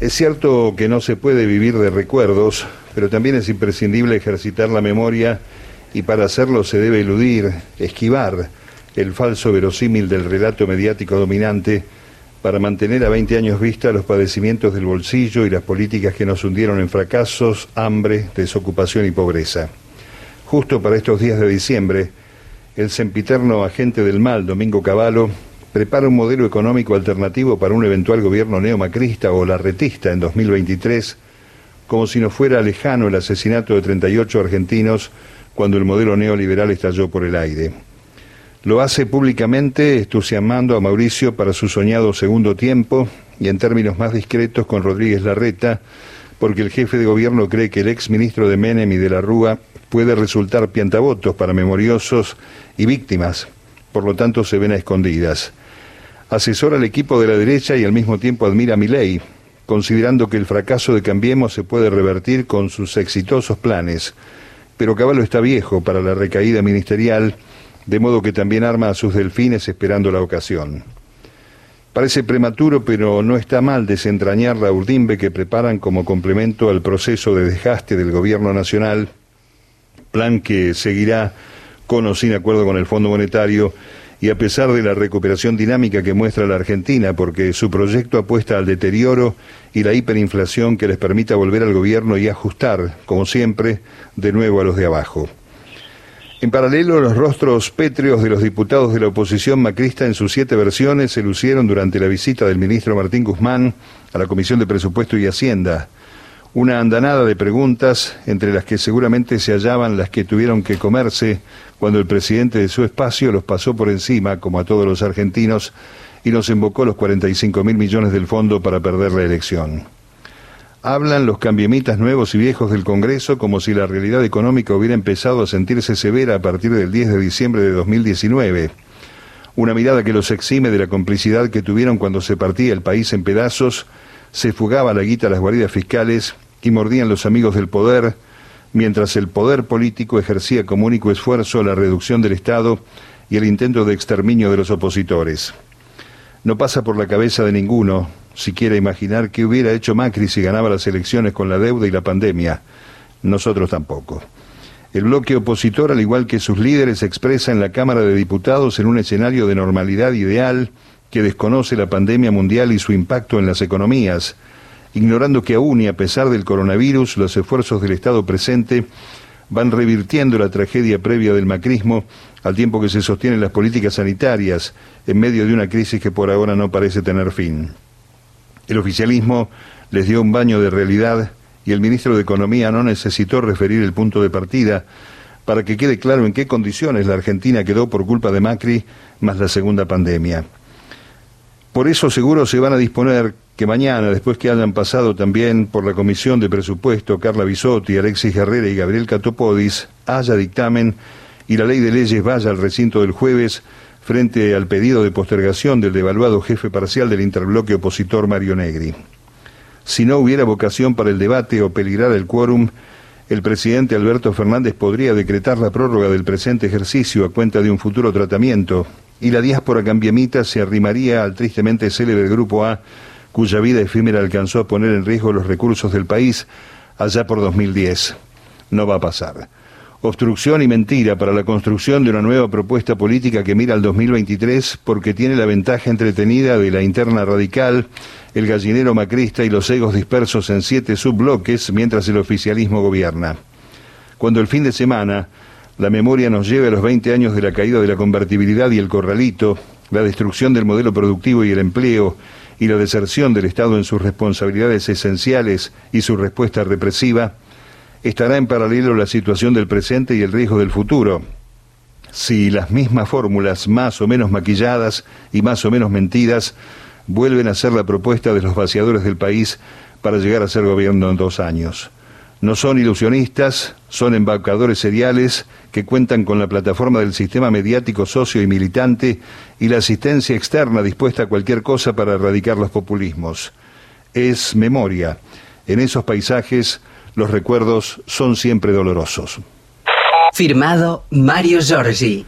Es cierto que no se puede vivir de recuerdos, pero también es imprescindible ejercitar la memoria y para hacerlo se debe eludir, esquivar el falso verosímil del relato mediático dominante para mantener a 20 años vista los padecimientos del bolsillo y las políticas que nos hundieron en fracasos, hambre, desocupación y pobreza. Justo para estos días de diciembre, el sempiterno agente del mal, Domingo Cavallo, prepara un modelo económico alternativo para un eventual gobierno neomacrista o larretista en 2023, como si no fuera lejano el asesinato de 38 argentinos cuando el modelo neoliberal estalló por el aire. Lo hace públicamente entusiasmando a Mauricio para su soñado segundo tiempo y en términos más discretos con Rodríguez Larreta, porque el jefe de gobierno cree que el ex ministro de Menem y de la Rúa puede resultar piantavotos para memoriosos y víctimas, por lo tanto se ven a escondidas asesora al equipo de la derecha y al mismo tiempo admira a Milei, considerando que el fracaso de Cambiemos se puede revertir con sus exitosos planes. Pero Caballo está viejo para la recaída ministerial, de modo que también arma a sus delfines esperando la ocasión. Parece prematuro, pero no está mal desentrañar la urdimbe que preparan como complemento al proceso de desgaste del gobierno nacional, plan que seguirá con o sin acuerdo con el Fondo Monetario y a pesar de la recuperación dinámica que muestra la Argentina, porque su proyecto apuesta al deterioro y la hiperinflación que les permita volver al gobierno y ajustar, como siempre, de nuevo a los de abajo. En paralelo, los rostros pétreos de los diputados de la oposición macrista en sus siete versiones se lucieron durante la visita del ministro Martín Guzmán a la Comisión de Presupuesto y Hacienda una andanada de preguntas, entre las que seguramente se hallaban las que tuvieron que comerse cuando el presidente de su espacio los pasó por encima, como a todos los argentinos, y nos invocó los 45 mil millones del fondo para perder la elección. Hablan los cambiemitas nuevos y viejos del Congreso como si la realidad económica hubiera empezado a sentirse severa a partir del 10 de diciembre de 2019. Una mirada que los exime de la complicidad que tuvieron cuando se partía el país en pedazos se fugaba la guita a las guaridas fiscales y mordían los amigos del poder, mientras el poder político ejercía como único esfuerzo la reducción del Estado y el intento de exterminio de los opositores. No pasa por la cabeza de ninguno siquiera imaginar qué hubiera hecho Macri si ganaba las elecciones con la deuda y la pandemia. Nosotros tampoco. El bloque opositor, al igual que sus líderes, expresa en la Cámara de Diputados en un escenario de normalidad ideal que desconoce la pandemia mundial y su impacto en las economías, ignorando que aún y a pesar del coronavirus, los esfuerzos del Estado presente van revirtiendo la tragedia previa del macrismo al tiempo que se sostienen las políticas sanitarias en medio de una crisis que por ahora no parece tener fin. El oficialismo les dio un baño de realidad y el ministro de Economía no necesitó referir el punto de partida para que quede claro en qué condiciones la Argentina quedó por culpa de Macri más la segunda pandemia. Por eso seguro se van a disponer que mañana, después que hayan pasado también por la Comisión de Presupuesto Carla Bisotti, Alexis Herrera y Gabriel Catopodis, haya dictamen y la ley de leyes vaya al recinto del jueves frente al pedido de postergación del devaluado jefe parcial del interbloque opositor Mario Negri. Si no hubiera vocación para el debate o peligrar el quórum, el presidente Alberto Fernández podría decretar la prórroga del presente ejercicio a cuenta de un futuro tratamiento, y la diáspora cambiamita se arrimaría al tristemente célebre Grupo A, cuya vida efímera alcanzó a poner en riesgo los recursos del país allá por 2010. No va a pasar. Obstrucción y mentira para la construcción de una nueva propuesta política que mira al 2023 porque tiene la ventaja entretenida de la interna radical, el gallinero macrista y los egos dispersos en siete subbloques mientras el oficialismo gobierna. Cuando el fin de semana la memoria nos lleva a los 20 años de la caída de la convertibilidad y el corralito, la destrucción del modelo productivo y el empleo, y la deserción del Estado en sus responsabilidades esenciales y su respuesta represiva, estará en paralelo la situación del presente y el riesgo del futuro. Si las mismas fórmulas, más o menos maquilladas y más o menos mentidas, vuelven a ser la propuesta de los vaciadores del país para llegar a ser gobierno en dos años. No son ilusionistas, son embaucadores seriales que cuentan con la plataforma del sistema mediático socio y militante y la asistencia externa dispuesta a cualquier cosa para erradicar los populismos. Es memoria. En esos paisajes los recuerdos son siempre dolorosos. Firmado Mario Giorgi.